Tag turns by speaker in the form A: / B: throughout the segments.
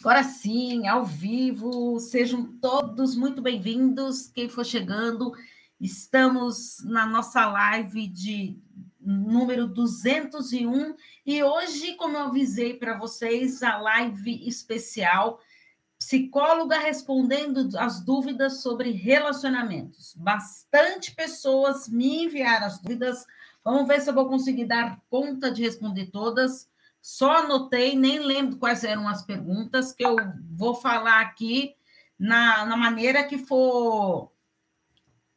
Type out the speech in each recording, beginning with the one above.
A: Agora sim, ao vivo, sejam todos muito bem-vindos. Quem for chegando, estamos na nossa live de número 201 e hoje, como eu avisei para vocês, a live especial psicóloga respondendo as dúvidas sobre relacionamentos. Bastante pessoas me enviaram as dúvidas. Vamos ver se eu vou conseguir dar conta de responder todas. Só anotei, nem lembro quais eram as perguntas, que eu vou falar aqui na, na maneira que for.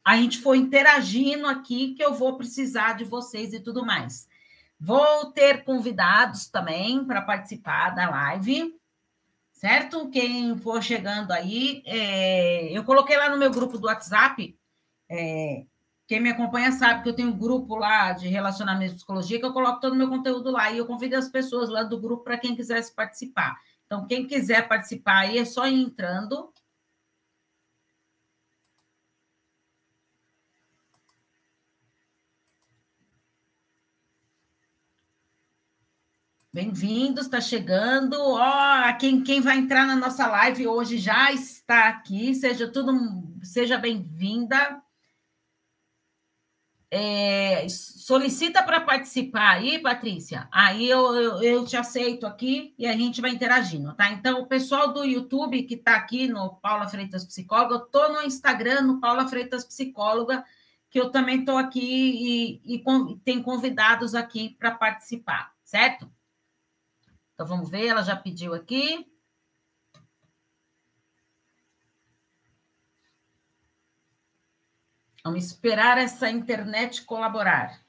A: A gente for interagindo aqui, que eu vou precisar de vocês e tudo mais. Vou ter convidados também para participar da live, certo? Quem for chegando aí, é, eu coloquei lá no meu grupo do WhatsApp é, quem me acompanha sabe que eu tenho um grupo lá de relacionamento e psicologia que eu coloco todo o meu conteúdo lá e eu convido as pessoas lá do grupo para quem quisesse participar. Então, quem quiser participar aí é só ir entrando. Bem-vindos, está chegando. Ó, oh, quem, quem vai entrar na nossa live hoje já está aqui. Seja tudo, seja bem-vinda. É, solicita para participar aí, Patrícia. Aí eu, eu, eu, te aceito aqui e a gente vai interagindo, tá? Então, o pessoal do YouTube que está aqui no Paula Freitas Psicóloga, eu estou no Instagram, no Paula Freitas Psicóloga, que eu também estou aqui e, e tem convidados aqui para participar, certo? Então, vamos ver, ela já pediu aqui. Vamos esperar essa internet colaborar.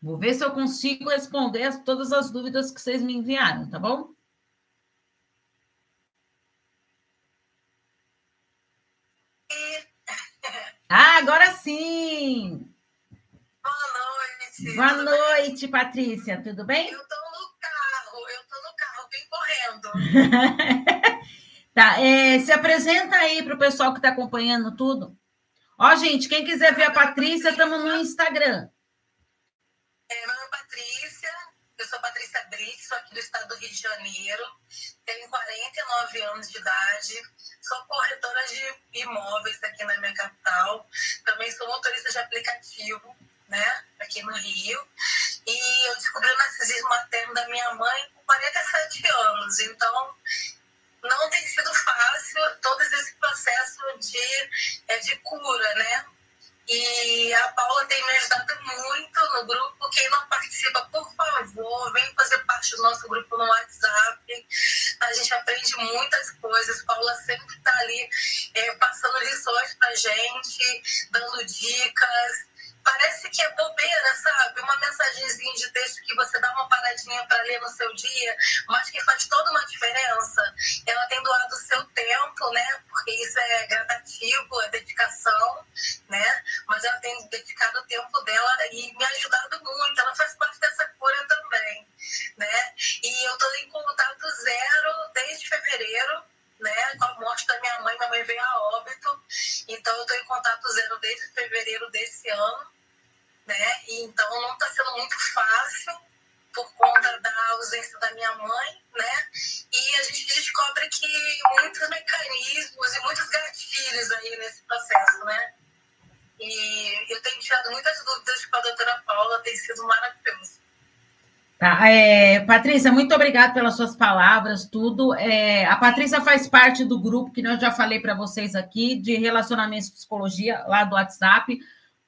A: Vou ver se eu consigo responder todas as dúvidas que vocês me enviaram, tá bom? Ah, agora sim!
B: Boa noite!
A: Boa noite, Patrícia, tudo bem?
B: Eu tô no carro, eu tô no carro, vim correndo.
A: Tá, é, se apresenta aí para o pessoal que está acompanhando tudo. Ó, gente, quem quiser ver a Patrícia, estamos no Instagram.
B: É, meu nome é Patrícia, eu sou Patrícia Brito, sou aqui do estado do Rio de Janeiro, tenho 49 anos de idade, sou corretora de imóveis aqui na minha capital, também sou motorista de aplicativo, né, aqui no Rio, e eu descobri o narcisismo materno da minha mãe com 47 anos, então não tem sido fácil todo esse processo de, é, de cura, né? E a Paula tem me ajudado muito no grupo. Quem não participa, por favor, vem fazer parte do nosso grupo no WhatsApp. A gente aprende muitas coisas. Paula sempre está ali é, passando lições para gente, dando dicas parece que é bobeira, sabe? Uma mensagenzinha de texto que você dá uma paradinha para ler no seu dia, mas que faz toda uma diferença. Ela tem doado o seu tempo, né? Porque isso é gradativo, é dedicação,
A: é, Patrícia, muito obrigada pelas suas palavras, tudo. É, a Patrícia faz parte do grupo que eu já falei para vocês aqui, de relacionamentos e psicologia, lá do WhatsApp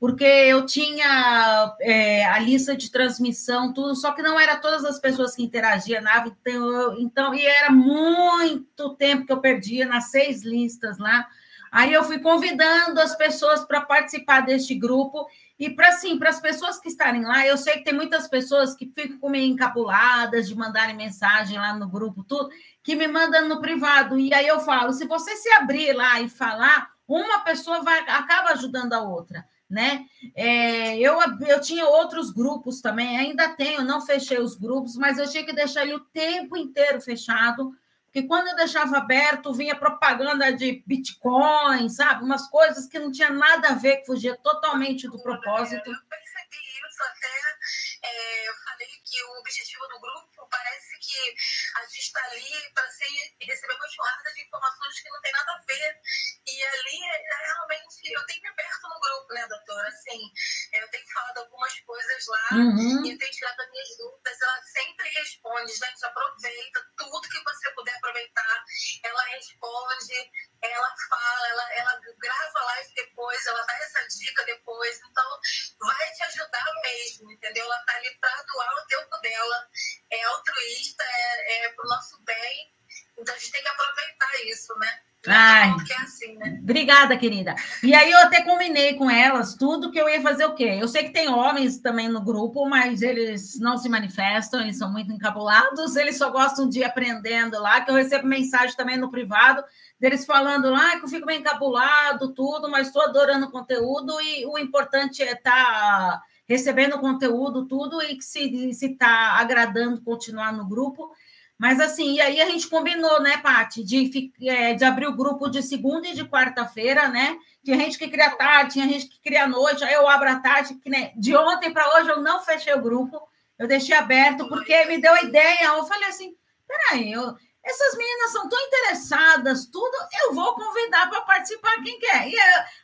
A: porque eu tinha é, a lista de transmissão, tudo, só que não era todas as pessoas que interagiam na então, então, e era muito tempo que eu perdia nas seis listas lá. Aí eu fui convidando as pessoas para participar deste grupo e para assim, para as pessoas que estarem lá, eu sei que tem muitas pessoas que ficam meio encabuladas de mandarem mensagem lá no grupo, tudo, que me mandam no privado. E aí eu falo, se você se abrir lá e falar, uma pessoa vai acaba ajudando a outra né? É, eu, eu tinha outros grupos também, ainda tenho, não fechei os grupos, mas eu tinha que deixar ele o tempo inteiro fechado, porque quando eu deixava aberto, vinha propaganda de Bitcoin, sabe? Umas coisas que não tinha nada a ver, que fugia totalmente do propósito.
B: Eu percebi isso até é, eu falei que o objetivo do grupo parece que a gente está ali para receber uma enxurrada de informações que não tem nada a ver. E ali, é, realmente, eu tenho me aberto no grupo, né, doutora? Assim, é, eu tenho falado algumas coisas lá uhum. e eu tenho tirado as minhas dúvidas. Ela sempre responde, gente, aproveita tudo que você puder aproveitar. Ela responde, ela fala, ela, ela grava live depois, ela dá essa dica depois. Então, vai te ajudar mesmo, entendeu? Ela tá ali para doar o tempo dela. É altruísta, é, é pro nosso bem. Então, a gente tem que aproveitar isso, né?
A: Ai, é assim, né? Obrigada, querida. E aí eu até combinei com elas tudo que eu ia fazer o quê? Eu sei que tem homens também no grupo, mas eles não se manifestam, eles são muito encabulados, eles só gostam de ir aprendendo lá, que eu recebo mensagem também no privado deles falando lá que eu fico bem encabulado, tudo, mas estou adorando o conteúdo e o importante é estar tá recebendo conteúdo, tudo, e que se está agradando continuar no grupo. Mas assim, e aí a gente combinou, né, Paty, de, é, de abrir o grupo de segunda e de quarta-feira, né? Tinha gente que cria tarde, tinha gente que cria noite, aí eu abro a tarde, que né, de ontem para hoje eu não fechei o grupo, eu deixei aberto, porque me deu a ideia, eu falei assim, peraí, eu, essas meninas são tão interessadas, tudo, eu vou convidar para participar quem quer. E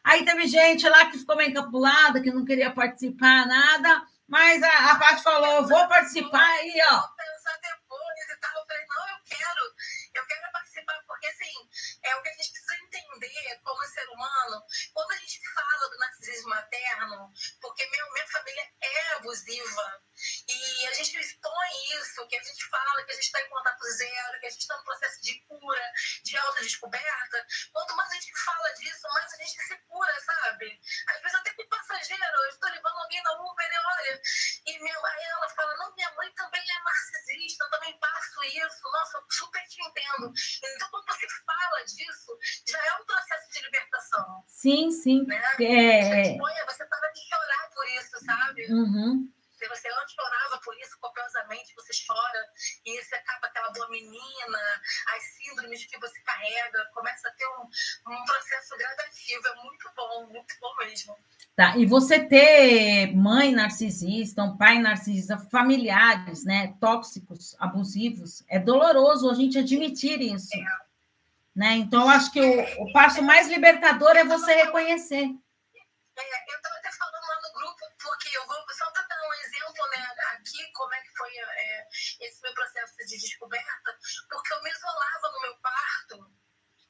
A: aí teve gente lá que ficou meio encapulada, que não queria participar, nada, mas a, a Paty falou, eu vou participar e, ó.
B: Eu falei, não, eu quero, eu quero participar, porque assim, é o que a gente precisa entender como ser humano, quando a gente fala do narcisismo materno, porque meu, minha família é abusiva, e a gente expõe isso, que a gente fala que a gente está em contato zero, que a gente está no processo de cura, de autodescoberta. Quanto mais a gente fala disso, mais a gente se
A: Sim, sim.
B: Né? É... Você, você para de chorar por isso, sabe?
A: Uhum.
B: Se você antes chorava por isso copiosamente, você chora e você acaba aquela boa menina, as síndromes que você carrega, começa a ter um, um processo gradativo. É muito bom, muito bom mesmo.
A: Tá, e você ter mãe narcisista, um pai narcisista, familiares, né, tóxicos, abusivos, é doloroso a gente admitir isso. É. Né? Então, acho que o, o passo mais libertador é você reconhecer.
B: É, eu estava até falando lá no grupo, porque eu vou só para dar um exemplo né, aqui, como é que foi é, esse meu processo de descoberta, porque eu me isolava no meu quarto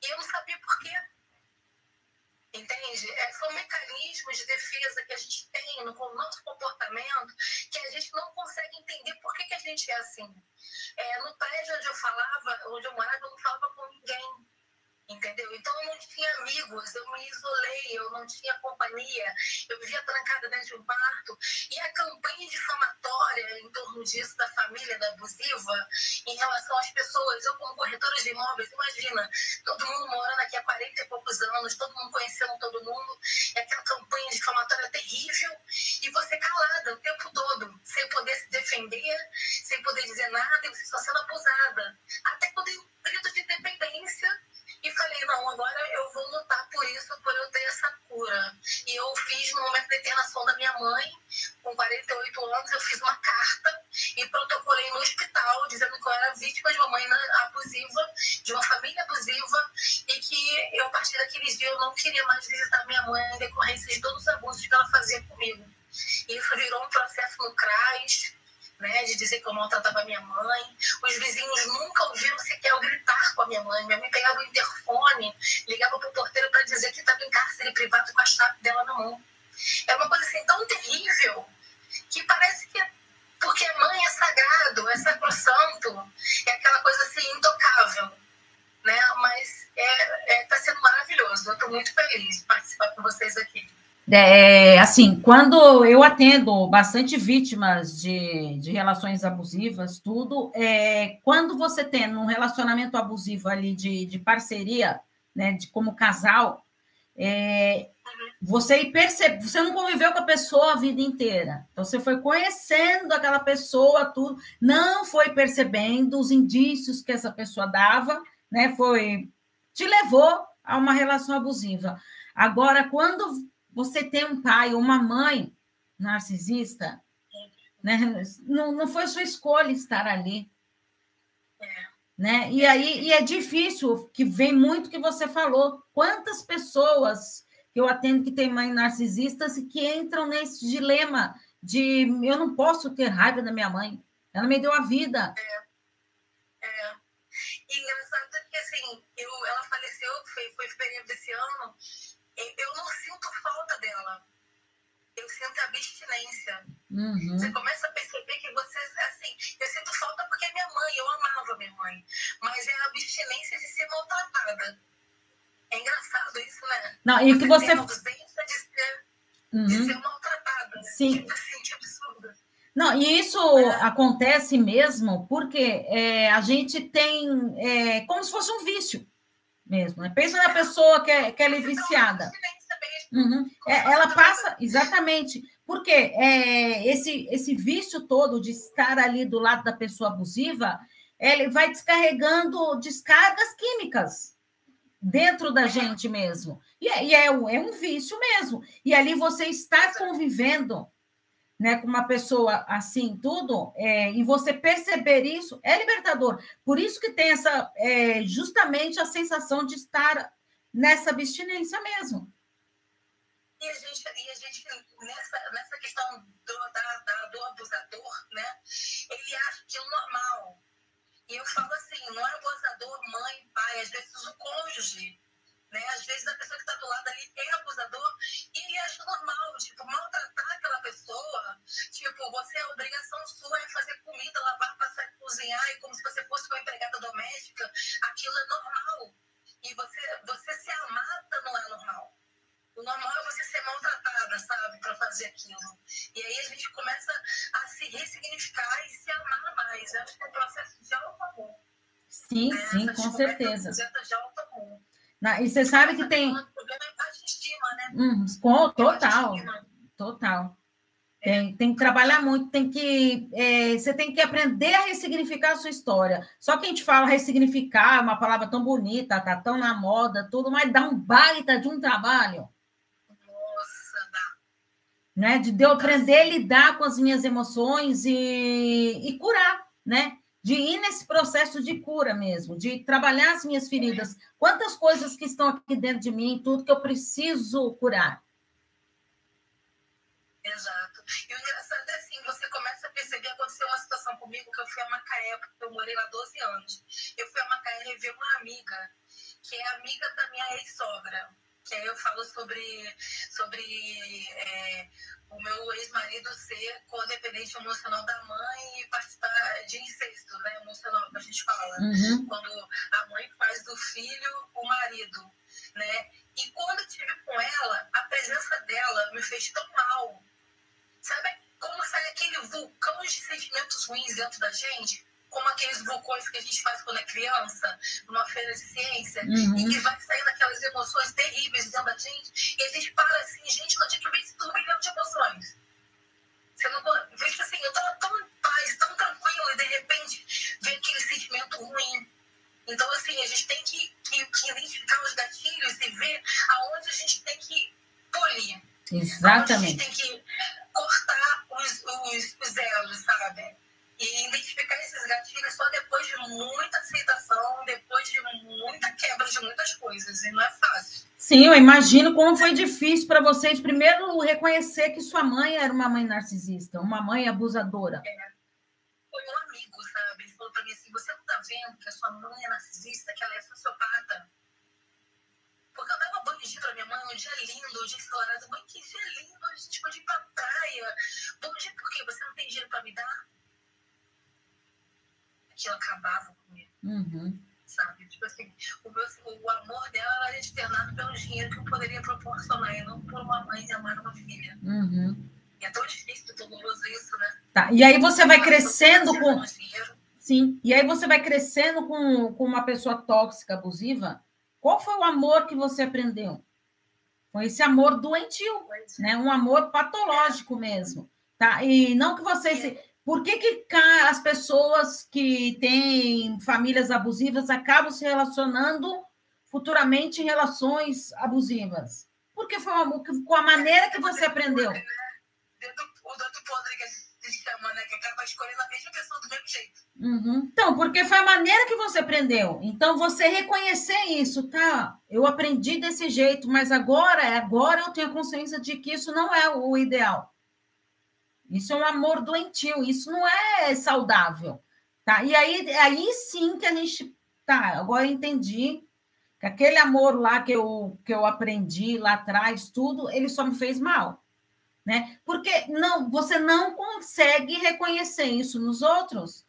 B: e eu não sabia por quê. Entende? É, são mecanismos de defesa que a gente tem no, no nosso comportamento que a gente não consegue entender por que, que a gente é assim. É, no prédio onde eu falava, onde eu morava, eu não falava com ninguém entendeu? Então eu não tinha amigos, eu me isolei, eu não tinha companhia, eu vivia trancada dentro de um quarto. E a campanha difamatória em torno disso da família da abusiva, em relação às pessoas, eu como corretora de imóveis, imagina, todo mundo morando aqui há 40 e poucos anos, todo mundo conhecendo todo mundo, e aquela campanha difamatória terrível, e você calada o tempo todo, sem poder se defender, sem poder dizer nada, e você só sendo abusada. Até quando eu grito de independência e agora eu vou lutar por isso, por eu ter essa cura. E eu fiz no momento da internação da minha mãe, com 48 anos, eu fiz uma carta e protocolei no hospital, dizendo que eu era vítima de uma mãe abusiva, de uma família abusiva, e que eu, a partir daquele dia, eu não queria mais visitar minha mãe em decorrência de todos os abusos que ela fazia comigo. E isso virou um processo no CRAS, né, de dizer que eu maltratava minha mãe. Os vizinhos nunca ouviram sequer eu gritar com a minha mãe. Minha mãe pegava o interfone, ligava para o porteiro para dizer que estava em cárcere privado com a chave dela na mão. É uma coisa assim tão terrível que parece que é porque mãe é sagrado, é sacrosanto, é aquela coisa assim intocável, né? Mas é, é tá sendo maravilhoso. Eu estou muito feliz de participar com vocês aqui.
A: É, assim, quando eu atendo bastante vítimas de, de relações abusivas, tudo, é, quando você tem um relacionamento abusivo ali de, de parceria, né, de como casal, é, você percebe, você não conviveu com a pessoa a vida inteira. Então você foi conhecendo aquela pessoa, tudo, não foi percebendo os indícios que essa pessoa dava, né? Foi te levou a uma relação abusiva. Agora, quando você tem um pai ou uma mãe narcisista, Né? Não, não foi sua escolha estar ali.
B: É.
A: Né? E aí e é difícil, que vem muito que você falou. Quantas pessoas que eu atendo que têm mãe narcisistas e que entram nesse dilema de eu não posso ter raiva da minha mãe. Ela me deu a vida.
B: É. é. E engraçado que assim, eu, ela faleceu, foi, foi fevereiro desse ano, eu não sinto falta dela. Eu sinto abstinência.
A: Uhum.
B: Você começa a perceber que você, assim, eu sinto falta porque é minha mãe, eu amava minha mãe. Mas é a abstinência de ser maltratada. É engraçado isso, né?
A: Não, e que você.
B: Ausência de ser, uhum. de ser maltratada.
A: Sim.
B: Tipo assim, que absurdo.
A: Não, e isso é. acontece mesmo porque é, a gente tem é, como se fosse um vício mesmo. Né? Pensa na pessoa que é, que é viciada. Uhum. É, ela passa, exatamente, porque é, esse, esse vício todo de estar ali do lado da pessoa abusiva, ele vai descarregando descargas químicas dentro da gente mesmo. E, é, e é, um, é um vício mesmo. E ali você está convivendo né, com uma pessoa assim, tudo, é, e você perceber isso é libertador. Por isso que tem essa, é, justamente a sensação de estar nessa abstinência mesmo.
B: E a gente, e a gente nessa, nessa questão do, da, da, do abusador, né, ele acha que é normal. E eu falo assim, não é abusador mãe, pai, às vezes o cônjuge né? Às vezes a pessoa que está do lado ali é abusador e acha normal, tipo, maltratar aquela pessoa. Tipo, você, a obrigação sua é fazer comida, lavar, passar, cozinhar, e como se você fosse uma empregada doméstica. Aquilo é normal. E você, você ser amada não é normal. O normal é você ser maltratada, sabe, para fazer aquilo. E aí a gente começa a se ressignificar e se amar mais. Eu acho que é um processo de auto-amor.
A: Sim, né? sim,
B: Essa
A: com certeza.
B: De auto-amor.
A: E você sabe que tem.
B: É né?
A: Hum, total. Total. Tem, tem que trabalhar muito, tem que. É, você tem que aprender a ressignificar a sua história. Só que a gente fala ressignificar, é uma palavra tão bonita, tá tão na moda, tudo, mas dá um baita de um trabalho.
B: Nossa, dá.
A: Né? De eu aprender a lidar com as minhas emoções e, e curar, né? De ir nesse processo de cura mesmo, de trabalhar as minhas feridas. Quantas coisas que estão aqui dentro de mim, tudo que eu preciso curar.
B: Exato. E o engraçado é assim, você começa a perceber, aconteceu uma situação comigo que eu fui a Macaé, porque eu morei lá 12 anos. Eu fui a Macaé rever uma amiga, que é amiga da minha ex-sogra. Que aí eu falo sobre, sobre é, o meu ex-marido ser codependente emocional da mãe e participar de incesto, né, emocional, que a gente fala.
A: Uhum.
B: Quando a mãe faz do filho o marido, né? E quando eu estive com ela, a presença dela me fez tão mal. Sabe como sai aquele vulcão de sentimentos ruins dentro da gente? Como aqueles vulcões que a gente faz quando é criança, numa feira de ciência,
A: uhum.
B: e que vai saindo aquelas emoções terríveis dentro da gente, e a gente para assim, gente, onde é que esse turbilhão de emoções? Você não vejo assim, eu tava tão em paz, tão tranquilo, e de repente vem aquele sentimento ruim. Então, assim, a gente tem que, que, que identificar os gatilhos e ver aonde a gente tem que polir.
A: Exatamente. Aonde a
B: gente tem que cortar os, os, os elos, sabe? E identificar esses gatilhos muita aceitação, depois de muita quebra de muitas coisas. E não é fácil.
A: Sim, eu imagino como foi difícil para vocês, primeiro, reconhecer que sua mãe era uma mãe narcisista, uma mãe abusadora.
B: É. Foi um amigo, sabe? Ele falou para mim assim: você não está vendo que a sua mãe é narcisista, que ela é sociopata? Porque eu dava banho de pra minha mãe, um dia lindo, um dia ensolarado. Mãe, que dia lindo, a gente pode ir pra praia. Bom dia por quê? Você não tem dinheiro para me dar? Aquilo acabava comigo.
A: Uhum.
B: Sabe? Tipo assim, o, meu, o amor dela era externado pelo dinheiro que eu poderia proporcionar, e não por uma mãe amar uma filha.
A: Uhum.
B: E é tão difícil, doloroso isso, né?
A: Tá. E aí você vai crescendo com. Sim. E aí você vai crescendo com, com uma pessoa tóxica, abusiva. Qual foi o amor que você aprendeu? Foi esse amor doentio, né? Um amor patológico mesmo, tá? E não que você se por que, que as pessoas que têm famílias abusivas acabam se relacionando futuramente em relações abusivas? Porque foi uma, com a maneira que você aprendeu.
B: O doutor podre que a gente chama dilema, né? Que acaba escolhendo a mesma pessoa do mesmo jeito.
A: Uhum. Então, porque foi a maneira que você aprendeu. Então, você reconhecer isso, tá? Eu aprendi desse jeito, mas agora, agora eu tenho consciência de que isso não é o ideal. Isso é um amor doentio, isso não é saudável, tá? E aí, aí sim que a gente, tá, agora eu entendi que aquele amor lá que eu, que eu aprendi lá atrás, tudo, ele só me fez mal né? Porque não, você não consegue reconhecer isso nos outros,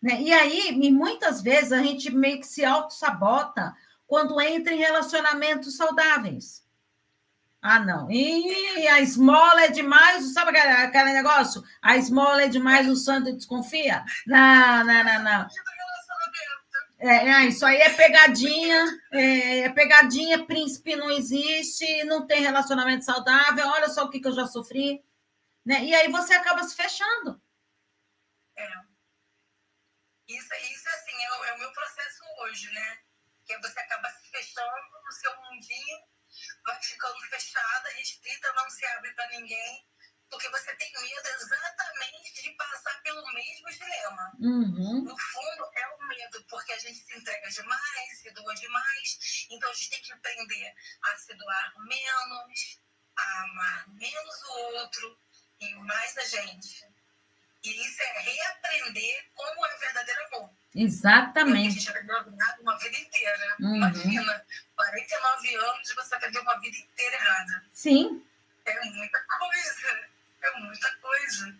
A: né? E aí, e muitas vezes a gente meio que se auto-sabota quando entra em relacionamentos saudáveis. Ah, não. E a esmola é demais, sabe aquele negócio? A esmola é demais, o santo desconfia? Não, não, não, não. É, é, isso aí é pegadinha, é, é, pegadinha, príncipe não existe, não tem relacionamento saudável, olha só o que, que eu já sofri. Né? E aí você acaba se fechando.
B: É. Isso, isso assim, é é o meu processo hoje, né? Que você acaba se fechando no seu mundinho, vai ficando fechada, restrita, não se abre para ninguém porque você tem medo exatamente de passar pelo mesmo dilema.
A: Uhum.
B: No fundo, é o medo, porque a gente se entrega demais, se doa demais, então a gente tem que aprender a se doar menos, a amar menos o outro e mais a gente. E isso é reaprender como é verdadeiro amor.
A: Exatamente.
B: a gente aprendeu uma vida inteira.
A: Uhum.
B: Imagina, 49 anos você aprendeu uma vida inteira errada.
A: Sim.
B: É muita coisa. É muita coisa.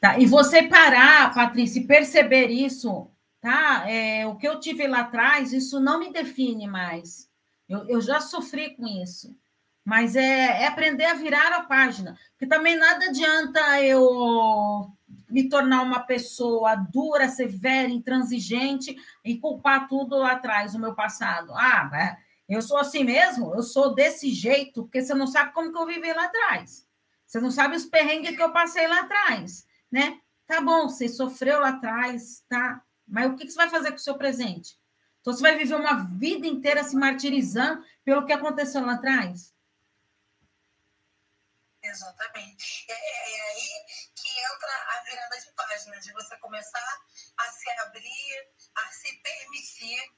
A: Tá, e você parar, Patrícia, e perceber isso, tá? É, o que eu tive lá atrás, isso não me define mais. Eu, eu já sofri com isso. Mas é, é aprender a virar a página. Porque também nada adianta eu me tornar uma pessoa dura, severa, intransigente e culpar tudo lá atrás, o meu passado. Ah, eu sou assim mesmo? Eu sou desse jeito, porque você não sabe como que eu vivi lá atrás. Você não sabe os perrengues que eu passei lá atrás, né? Tá bom, você sofreu lá atrás, tá? Mas o que você vai fazer com o seu presente? Então, você vai viver uma vida inteira se martirizando pelo que aconteceu lá atrás?
B: Exatamente. É, é, é aí que entra a virada de página, de você começar a se abrir, a se permitir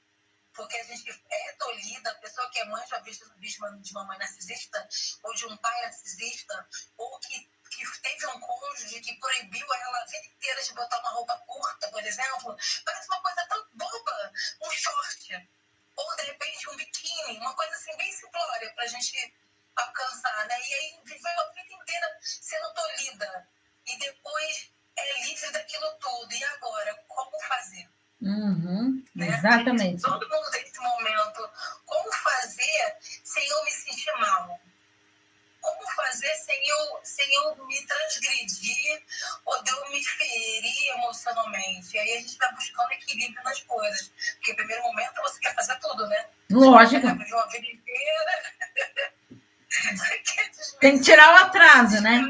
B: porque a gente é tolhida, a pessoa que é mãe já visto de mamãe narcisista, ou de um pai narcisista, ou que, que teve um cônjuge que proibiu ela a vida inteira de botar uma roupa curta, por exemplo, parece uma coisa tão boba, um short, ou de repente um biquíni, uma coisa assim bem simplória para a gente alcançar, né? E aí viveu a vida inteira sendo tolhida, e depois é livre daquilo tudo. E agora, como fazer?
A: Uhum, né? exatamente.
B: Todo mundo tem esse momento. Como fazer sem eu me sentir mal? Como fazer sem eu, sem eu me transgredir ou de eu me ferir emocionalmente? E aí a gente está buscando equilíbrio nas coisas. Porque, no primeiro momento, você quer fazer tudo, né?
A: Lógico.
B: Você quer viver uma vida inteira.
A: Tem que tirar o atraso, né?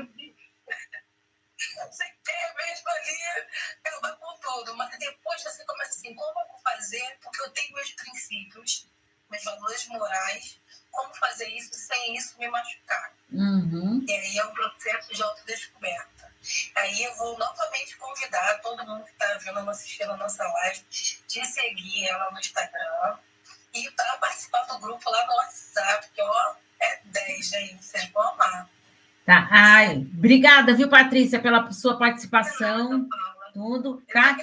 B: Você quer mesmo ali acabar com tudo, mas depois você começa assim, como eu vou fazer? Porque eu tenho meus princípios, meus valores morais, como fazer isso sem isso me machucar?
A: Uhum.
B: E aí é um processo de autodescoberta. Aí eu vou novamente convidar todo mundo que está vendo, assistindo a nossa live, de seguir ela no Instagram e para participar do grupo lá no WhatsApp, que ó, é 10, gente, vocês vão amar.
A: Tá. Ai, obrigada, viu, Patrícia, pela sua participação. Tudo, tá?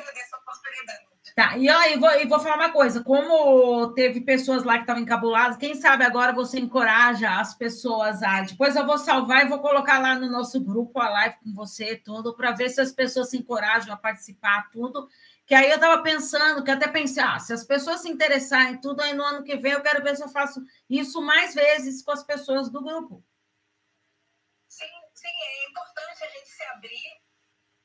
A: Tá, e aí, vou, e vou falar uma coisa: como teve pessoas lá que estavam encabuladas, quem sabe agora você encoraja as pessoas a. Depois eu vou salvar e vou colocar lá no nosso grupo a live com você, tudo, para ver se as pessoas se encorajam a participar, tudo. Que aí eu estava pensando, que até pensar, ah, se as pessoas se interessarem tudo, aí no ano que vem eu quero ver se eu faço isso mais vezes com as pessoas do grupo
B: sim, é importante a gente se abrir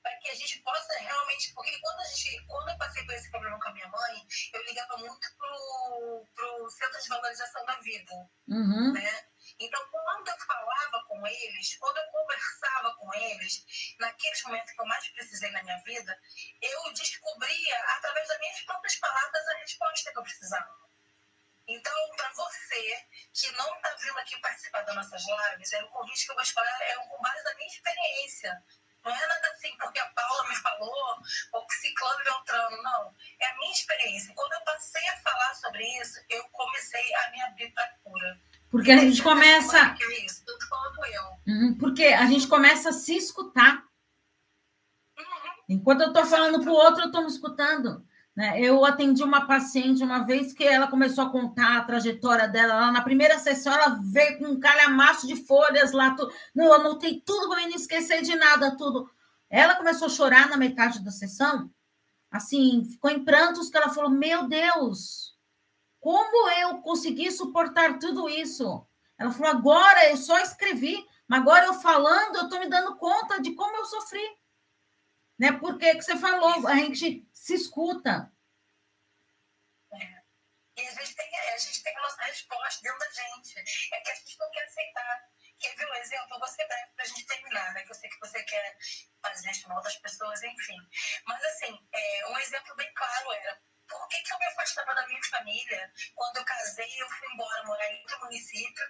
B: para que a gente possa realmente. Porque quando, a gente, quando eu passei por esse problema com a minha mãe, eu ligava muito pro, pro Centro de Valorização da Vida.
A: Uhum.
B: Né? Então, quando eu falava com eles, quando eu conversava com eles, naqueles momentos que eu mais precisei na minha vida, eu descobria, através das minhas próprias palavras, a resposta que eu precisava. Então, para você que não está vindo aqui participar das nossas lives, é um convite que eu vou escolher, é com base na minha experiência. Não é nada assim porque a Paula me falou ou que Ciclano Beltrano, não. É a minha experiência. Quando eu passei a falar sobre isso, eu comecei a me abrir para a cura.
A: Porque a gente começa. Uhum, porque a gente começa a se escutar. Uhum. Enquanto eu estou falando para o outro, eu estou me escutando. Né? Eu atendi uma paciente uma vez que ela começou a contar a trajetória dela lá na primeira sessão, ela veio com um calhamaço de folhas lá, tudo. Não, eu anotei tudo para não esquecer de nada, tudo. Ela começou a chorar na metade da sessão, assim, ficou em prantos que ela falou: Meu Deus, como eu consegui suportar tudo isso? Ela falou: Agora eu só escrevi, mas agora eu falando, eu estou me dando conta de como eu sofri. Né? Porque que você falou, a gente se escuta.
B: É. E a gente, tem, a gente tem a resposta dentro da gente. É que a gente não quer aceitar. Quer ver um exemplo? Eu vou ser breve para a gente terminar, né? Que eu sei que você quer fazer chamar das pessoas, enfim. Mas, assim, é, um exemplo bem claro era por que, que eu me afastava da minha família quando eu casei e eu fui embora morar em outro município?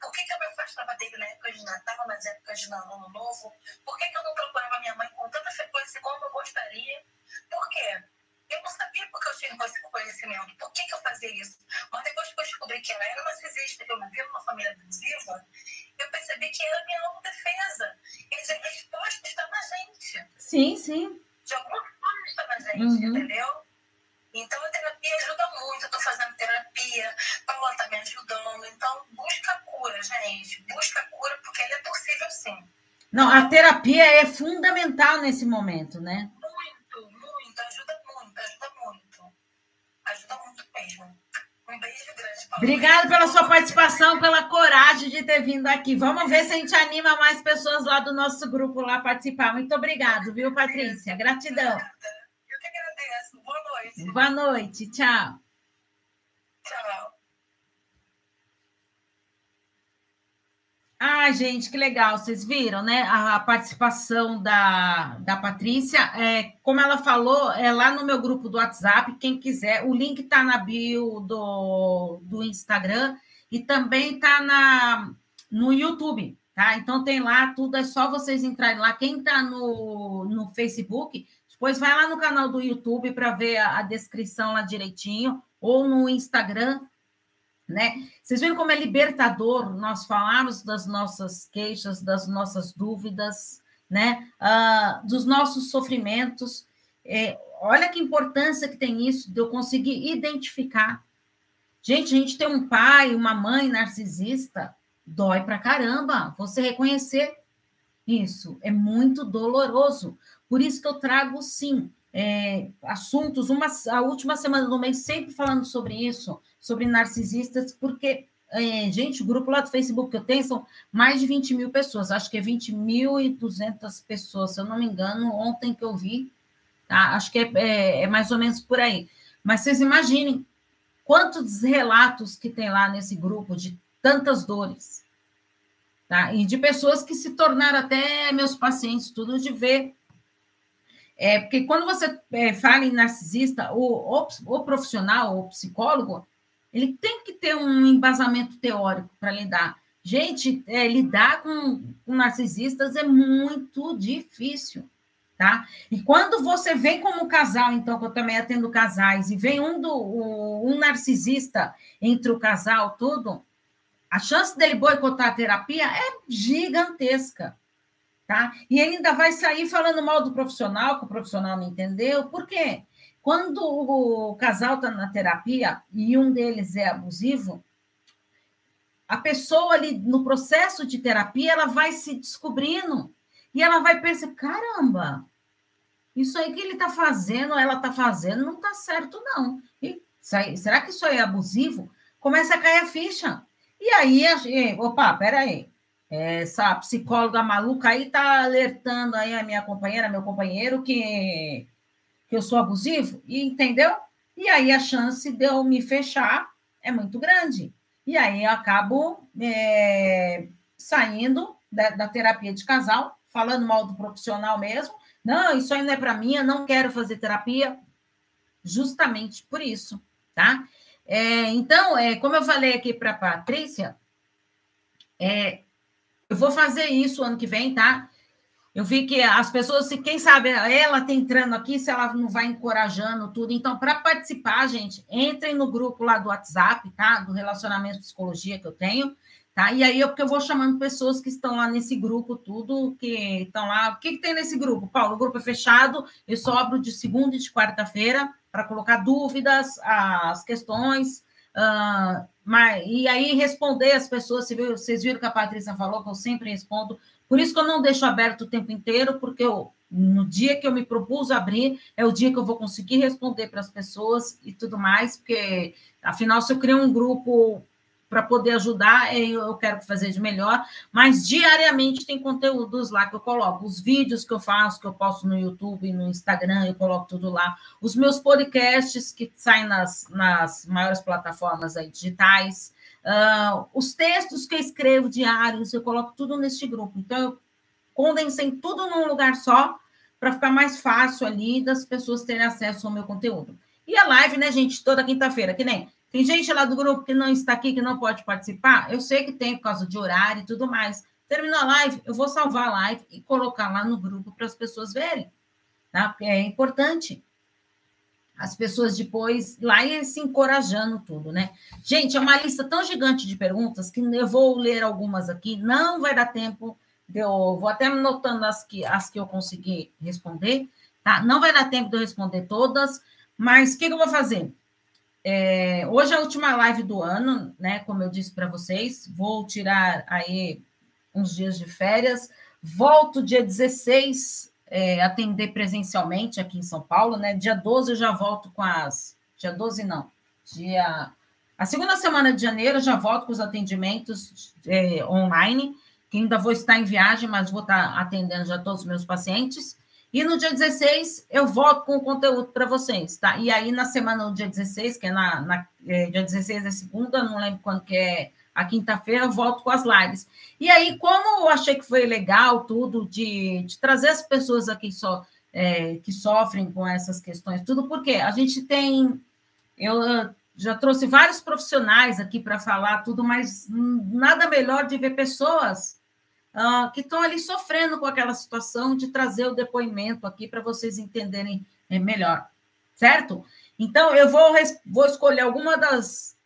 B: Por que, que eu me afastava dele na época de Natal, nas épocas de Ano Novo? Por que, que eu não procurava minha mãe com tanta frequência como eu gostaria? Por quê? Eu não sabia porque eu tinha esse conhecimento. Por que, que eu fazia isso? Mas depois que eu descobri que ela era narcisista, que eu vivia numa família abusiva, eu percebi que era minha autodefesa. Quer dizer, a resposta está na gente.
A: Sim, sim.
B: De alguma forma está na gente, uhum. entendeu? Então a terapia ajuda muito. Eu estou fazendo terapia, Paula está me ajudando. Então busca cura, gente. Busca cura, porque ele é possível sim.
A: Não, a terapia é fundamental nesse momento, né?
B: Muito, muito. Ajuda muito, ajuda muito. Ajuda muito mesmo. Um beijo grande, Paula.
A: Obrigada pela sua participação, pela coragem de ter vindo aqui. Vamos ver se a gente anima mais pessoas lá do nosso grupo lá a participar. Muito obrigado, viu, Patrícia? Gratidão.
B: Boa noite.
A: Tchau.
B: Tchau.
A: Ah, gente, que legal. Vocês viram, né? A, participação da, da Patrícia. É, como ela falou, é lá no meu grupo do WhatsApp. Quem quiser, o link está na bio do, do Instagram e também está na, no YouTube. Tá? Então tem lá tudo, é só vocês entrarem lá. Quem está no, no Facebook, Pois vai lá no canal do YouTube para ver a, a, descrição lá direitinho, ou no Instagram, né? Vocês viram como é libertador nós falarmos das nossas queixas, das nossas dúvidas, né? Uh, dos nossos sofrimentos. É, olha que importância que tem isso de eu conseguir identificar. Gente, a gente tem um pai, uma mãe narcisista, dói pra caramba. Você reconhecer isso é muito doloroso. Por isso que eu trago, sim, é, assuntos, uma, a última semana do mês, sempre falando sobre isso, sobre narcisistas, porque, é, gente, o grupo lá do Facebook que eu tenho são mais de 20 mil pessoas, acho que é 20.200 pessoas, se eu não me engano, ontem que eu vi, tá? Acho que é, é, é mais ou menos por aí. Mas vocês imaginem quantos relatos que tem lá nesse grupo de tantas dores, tá? E de pessoas que se tornaram até meus pacientes, tudo de ver é, porque quando você é, fala em narcisista, o, o, o, profissional, o psicólogo, ele tem que ter um embasamento teórico para lidar. Gente, é, lidar com, com, narcisistas é muito difícil, tá? E quando você vem como casal, então, que eu também atendo casais, e vem um, do, um narcisista entre o casal, tudo, a chance dele boicotar a terapia é gigantesca tá? E ainda vai sair falando mal do profissional, que o profissional não entendeu. Por quê? Quando o casal está na terapia e um deles é abusivo, a pessoa ali no processo de terapia, ela vai se descobrindo e ela vai perceber, caramba, isso aí que ele está fazendo, ela está fazendo, não está certo, não. E, será que isso aí é abusivo? Começa a cair a ficha. E aí, opa, peraí, essa psicóloga maluca aí está alertando aí a minha companheira, meu companheiro, que, que eu sou abusivo, e entendeu? E aí a chance de eu me fechar é muito grande. E aí eu acabo é, saindo da, da, terapia de casal, falando mal do profissional mesmo. Não, isso aí não é para mim, eu não quero fazer terapia. Justamente por isso, tá? É, então, é, como eu falei aqui para a Patrícia, é, eu vou fazer isso ano que vem, tá? Eu vi que as pessoas, se quem sabe ela está entrando aqui, se ela não vai encorajando tudo. Então, para participar, gente, entrem no grupo lá do WhatsApp, tá? Do relacionamento psicologia que eu tenho, tá? E aí eu, porque eu vou chamando pessoas que estão lá nesse grupo, tudo que estão lá. O que, que tem nesse grupo, Paulo? O grupo é fechado, eu só abro de segunda e de quarta-feira para colocar dúvidas, as questões. Uh, mas, e aí responder as pessoas, vocês viram que a Patrícia falou, que eu sempre respondo. Por isso que eu não deixo aberto o tempo inteiro, porque eu, no dia que eu me propus abrir, é o dia que eu vou conseguir responder para as pessoas e tudo mais, porque, afinal, se eu criar um grupo para poder ajudar, eu quero fazer de melhor, mas diariamente tem conteúdos lá que eu coloco, os vídeos que eu faço, que eu posto no YouTube, no Instagram, eu coloco tudo lá, os meus podcasts que saem nas, nas maiores plataformas aí digitais, Uh, os textos que eu escrevo diários, eu coloco tudo neste grupo. Então, eu condensei tudo num lugar só, para ficar mais fácil ali das pessoas terem acesso ao meu conteúdo. E a live, né, gente, toda quinta-feira, que nem. Tem gente lá do grupo que não está aqui, que não pode participar. Eu sei que tem por causa de horário e tudo mais. Terminou a live, eu vou salvar a live e colocar lá no grupo para as pessoas verem, tá? Porque é importante as pessoas depois lá e se encorajando tudo, né? Gente, é uma lista tão gigante de perguntas que eu vou ler algumas aqui, não vai dar tempo, eu vou até anotando as que, as que eu consegui responder, tá? Não vai dar tempo de eu responder todas, mas o que, que eu vou fazer? É, hoje é a última live do ano, né? Como eu disse para vocês, vou tirar aí uns dias de férias, volto dia 16 é, atender presencialmente aqui em São Paulo, né? Dia 12 eu já volto com as. Dia 12 não. Dia. A segunda semana de janeiro eu já volto com os atendimentos é, online, que ainda vou estar em viagem, mas vou estar atendendo já todos os meus pacientes. E no dia 16 eu volto com o conteúdo para vocês, tá? E aí na semana, no dia 16, que é na, na é, dia 16 é segunda, não lembro quando que é a quinta-feira eu volto com as lives. E aí, como eu achei que foi legal tudo de, de trazer as pessoas aqui só é, que sofrem com essas questões, tudo porque a gente tem. Eu já trouxe vários profissionais aqui para falar tudo, mas nada melhor de ver pessoas uh, que estão ali sofrendo com aquela situação de trazer o depoimento aqui para vocês entenderem é, melhor, certo? Então, eu vou, vou escolher alguma das,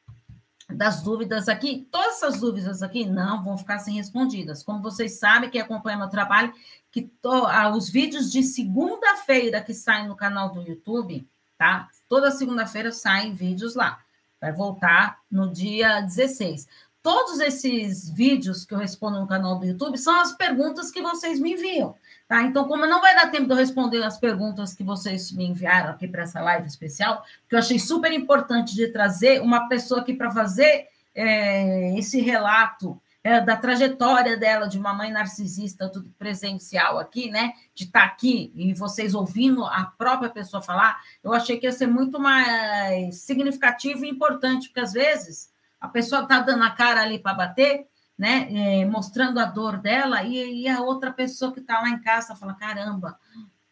A: das dúvidas aqui. Todas essas dúvidas aqui não vão ficar sem respondidas. Como vocês sabem que acompanham meu trabalho, que to, ah, os vídeos de segunda-feira que saem no canal do YouTube, tá? Toda segunda-feira saem vídeos lá. Vai voltar no dia 16. Todos esses vídeos que eu respondo no canal do YouTube são as perguntas que vocês me enviam. Tá? Então, como não vai dar tempo de eu responder as perguntas que vocês me enviaram aqui para essa live especial, que eu achei super importante de trazer uma pessoa aqui para fazer é, esse relato é, da trajetória dela, de uma mãe narcisista, tudo presencial aqui, né? De estar tá aqui e vocês ouvindo a própria pessoa falar, eu achei que ia ser muito mais significativo e importante, porque às vezes a pessoa está dando a cara ali para bater né, é, mostrando a dor dela, e, e a outra pessoa que está lá em casa fala: caramba,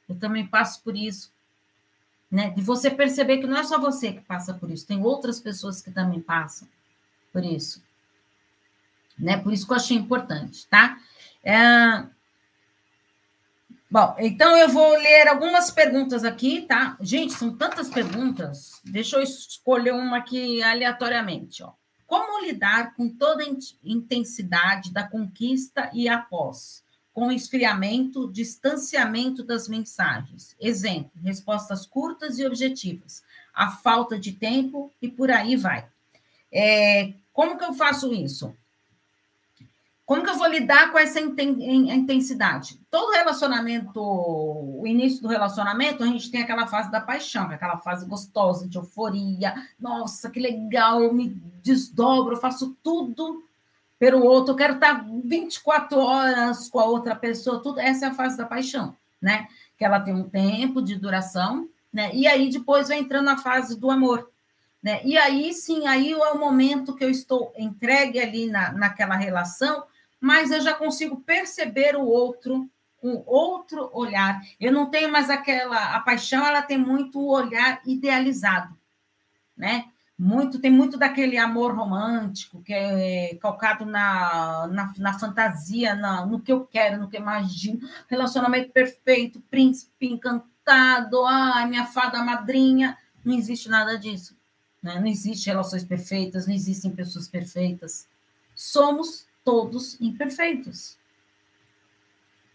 A: eu também passo por isso. Né? De você perceber que não é só você que passa por isso, tem outras pessoas que também passam por isso. Né? Por isso que eu achei importante, tá? É... Bom, então eu vou ler algumas perguntas aqui, tá? Gente, são tantas perguntas. Deixa eu escolher uma aqui aleatoriamente, ó. Como lidar com toda a intensidade da conquista e após? Com esfriamento, distanciamento das mensagens. Exemplo: respostas curtas e objetivas. A falta de tempo e por aí vai. É, como que eu faço isso? Como que eu vou lidar com essa intensidade? Todo relacionamento, o início do relacionamento, a gente tem aquela fase da paixão, é aquela fase gostosa, de euforia. Nossa, que legal, eu me desdobro, eu faço tudo pelo outro, eu quero estar 24 horas com a outra pessoa, tudo. Essa é a fase da paixão, né? Que ela tem um tempo de duração, né? E aí depois vai entrando a fase do amor, né? E aí sim, aí é o momento que eu estou entregue ali na, naquela relação mas eu já consigo perceber o outro com outro olhar. Eu não tenho mais aquela a paixão, ela tem muito o olhar idealizado, né? muito tem muito daquele amor romântico que é calcado na, na, na fantasia, na, no que eu quero, no que eu imagino, relacionamento perfeito, príncipe encantado, ai, minha fada madrinha, não existe nada disso. Né? Não existe relações perfeitas, não existem pessoas perfeitas. Somos todos imperfeitos.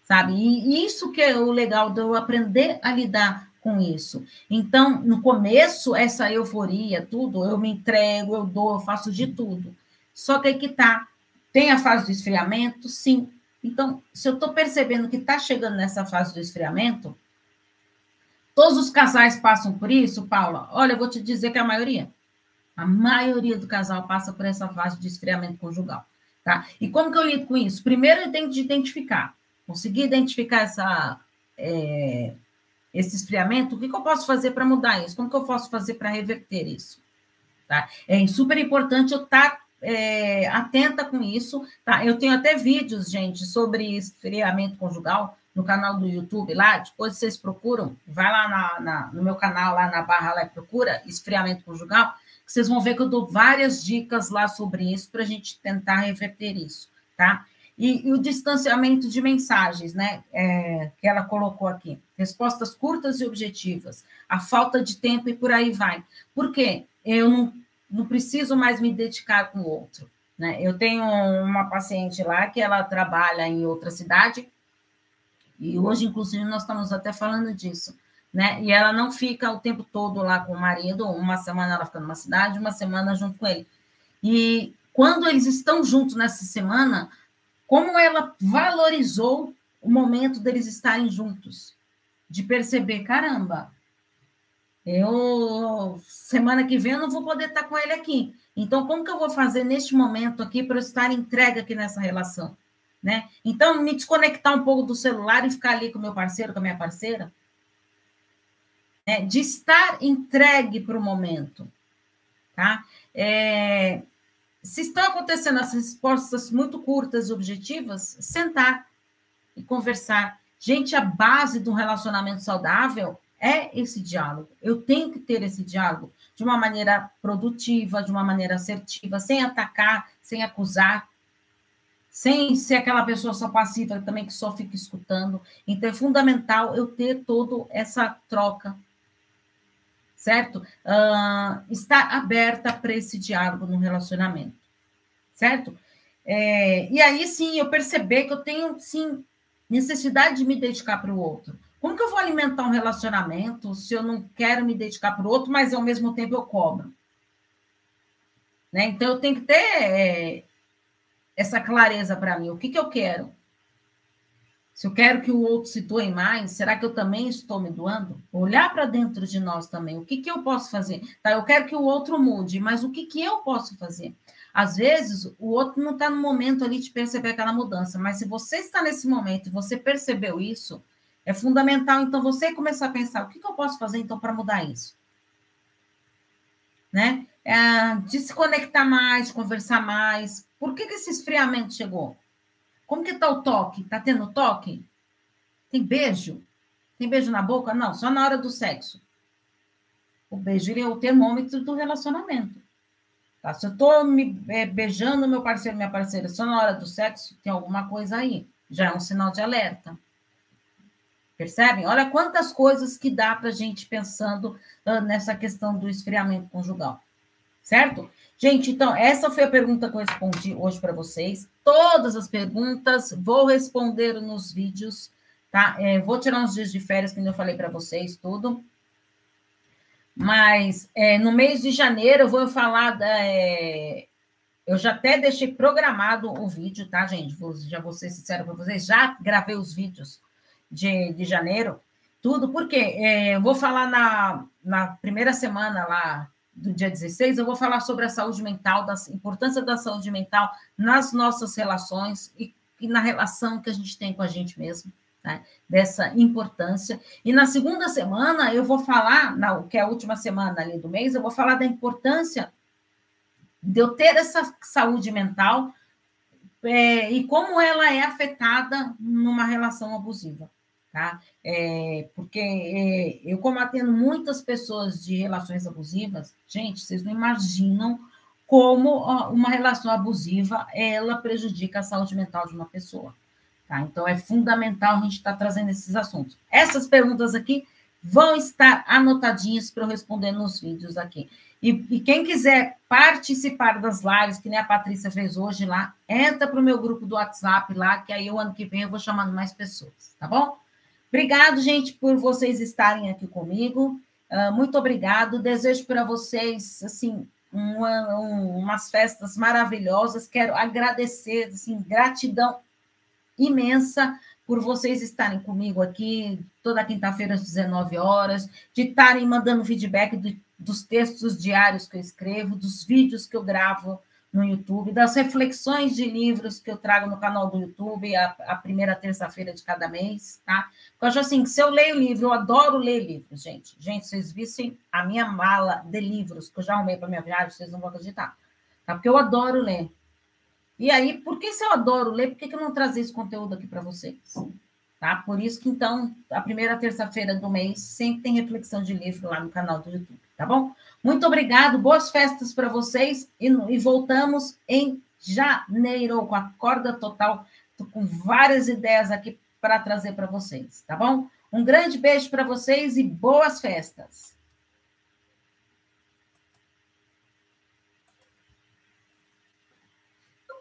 A: Sabe? E isso que é o legal de eu aprender a lidar com isso. Então, no começo, essa euforia, tudo, eu me entrego, eu dou, eu faço de tudo. Só que aí que tá. Tem a fase do esfriamento? Sim. Então, se eu estou percebendo que está chegando nessa fase do esfriamento, todos os casais passam por isso, Paula? Olha, eu vou te dizer que a maioria. A maioria do casal passa por essa fase de esfriamento conjugal. Tá? E como que eu lido com isso? Primeiro, eu tenho que identificar. Conseguir identificar essa. É esse esfriamento, o que, que eu posso fazer para mudar isso? Como que eu posso fazer para reverter isso? Tá? É super importante eu estar tá, é, atenta com isso. Tá? Eu tenho até vídeos, gente, sobre esfriamento conjugal no canal do YouTube lá. Depois vocês procuram, vai lá na, na, no meu canal, lá na barra lá procura esfriamento conjugal, vocês vão ver que eu dou várias dicas lá sobre isso para a gente tentar reverter isso, tá? E, e, o distanciamento de mensagens, né? É, que ela colocou aqui. Respostas curtas e objetivas. A falta de tempo e por aí vai. Por quê? Eu não, não preciso mais me dedicar com o outro. Né? Eu tenho uma paciente lá que ela trabalha em outra cidade, e hoje, inclusive, nós estamos até falando disso. Né? E ela não fica o tempo todo lá com o marido, uma semana ela fica numa cidade, uma semana junto com ele. E quando eles estão juntos nessa semana, como ela valorizou o momento deles estarem juntos, de perceber, caramba, eu semana que vem eu não vou poder estar com ele aqui. Então, como que eu vou fazer neste momento aqui para eu estar entregue aqui nessa relação? Né? Então, me desconectar um pouco do celular e ficar ali com meu parceiro, com a minha parceira. Né? De estar entregue para o momento. Tá? É, se estão acontecendo as respostas muito curtas e objetivas, sentar e conversar. Gente, a base de um relacionamento saudável é esse diálogo. Eu tenho que ter esse diálogo de uma maneira produtiva, de uma maneira assertiva, sem atacar, sem acusar, sem ser aquela pessoa só passiva também que só fica escutando. Então é fundamental eu ter toda essa troca certo? Uh, está aberta para esse diálogo no relacionamento, certo? É, e aí sim eu perceber que eu tenho sim necessidade de me dedicar para o outro. Como que eu vou alimentar um relacionamento se eu não quero me dedicar para o outro, mas ao mesmo tempo eu cobro? Né? Então eu tenho que ter é, essa clareza para mim. O que, que eu quero? Se eu quero que o outro se doe mais, será que eu também estou me doando? Olhar para dentro de nós também. O que, que eu posso fazer? Tá, eu quero que o outro mude, mas o que, que eu posso fazer? Às vezes, o outro não está no momento ali de perceber aquela mudança, mas se você está nesse momento e você percebeu isso, é fundamental, então, você começar a pensar: o que, que eu posso fazer, então, para mudar isso? Né? É, de se conectar mais, conversar mais. Por que, que esse esfriamento chegou? Como que tá o toque? Tá tendo toque? Tem beijo? Tem beijo na boca? Não, só na hora do sexo. O beijo é o termômetro do relacionamento. Tá? Se eu estou me é, beijando meu parceiro, minha parceira, só na hora do sexo, tem alguma coisa aí. Já é um sinal de alerta. Percebem? Olha quantas coisas que dá para gente pensando uh, nessa questão do esfriamento conjugal. Certo? Gente, então, essa foi a pergunta que eu respondi hoje para vocês. Todas as perguntas vou responder nos vídeos, tá? É, vou tirar uns dias de férias, como eu falei para vocês, tudo. Mas é, no mês de janeiro eu vou falar da. É, eu já até deixei programado o vídeo, tá, gente? Vou, já vou ser sincero para vocês, já gravei os vídeos de, de janeiro, tudo, porque é, eu vou falar na, na primeira semana lá do dia 16, eu vou falar sobre a saúde mental, da importância da saúde mental nas nossas relações e, e na relação que a gente tem com a gente mesmo, né? dessa importância. E na segunda semana, eu vou falar, na, que é a última semana ali do mês, eu vou falar da importância de eu ter essa saúde mental é, e como ela é afetada numa relação abusiva. Tá? É, porque é, eu, como atendo muitas pessoas de relações abusivas, gente, vocês não imaginam como uma relação abusiva ela prejudica a saúde mental de uma pessoa. Tá? Então, é fundamental a gente estar tá trazendo esses assuntos. Essas perguntas aqui vão estar anotadinhas para eu responder nos vídeos aqui. E, e, quem quiser participar das lives, que nem a Patrícia fez hoje lá, entra para o meu grupo do WhatsApp lá, que aí o ano que vem eu vou chamando mais pessoas, tá bom? Obrigado, gente, por vocês estarem aqui comigo. Uh, muito obrigado. Desejo para vocês, assim, um, umas festas maravilhosas. Quero agradecer, assim, gratidão imensa por vocês estarem comigo aqui toda quinta-feira às 19 horas, de estarem mandando feedback do, dos textos diários que eu escrevo, dos vídeos que eu gravo no YouTube, das reflexões de livros que eu trago no canal do YouTube, a, a primeira terça-feira de cada mês, tá? Porque eu acho assim, se eu leio livro, eu adoro ler livros, gente. Gente, vocês vissem a minha mala de livros que eu já arrumei para minha viagem, vocês não vão acreditar. Tá? Porque eu adoro ler. E aí, por que se eu adoro ler, por que, que eu não trazer esse conteúdo aqui para vocês? Tá? Por isso que, então, a primeira terça-feira do mês sempre tem reflexão de livro lá no canal do YouTube, tá bom? Muito obrigado, boas festas para vocês e, e, voltamos em janeiro com a corda total. Estou com várias ideias aqui para trazer para vocês, tá bom? Um grande beijo para vocês e boas festas!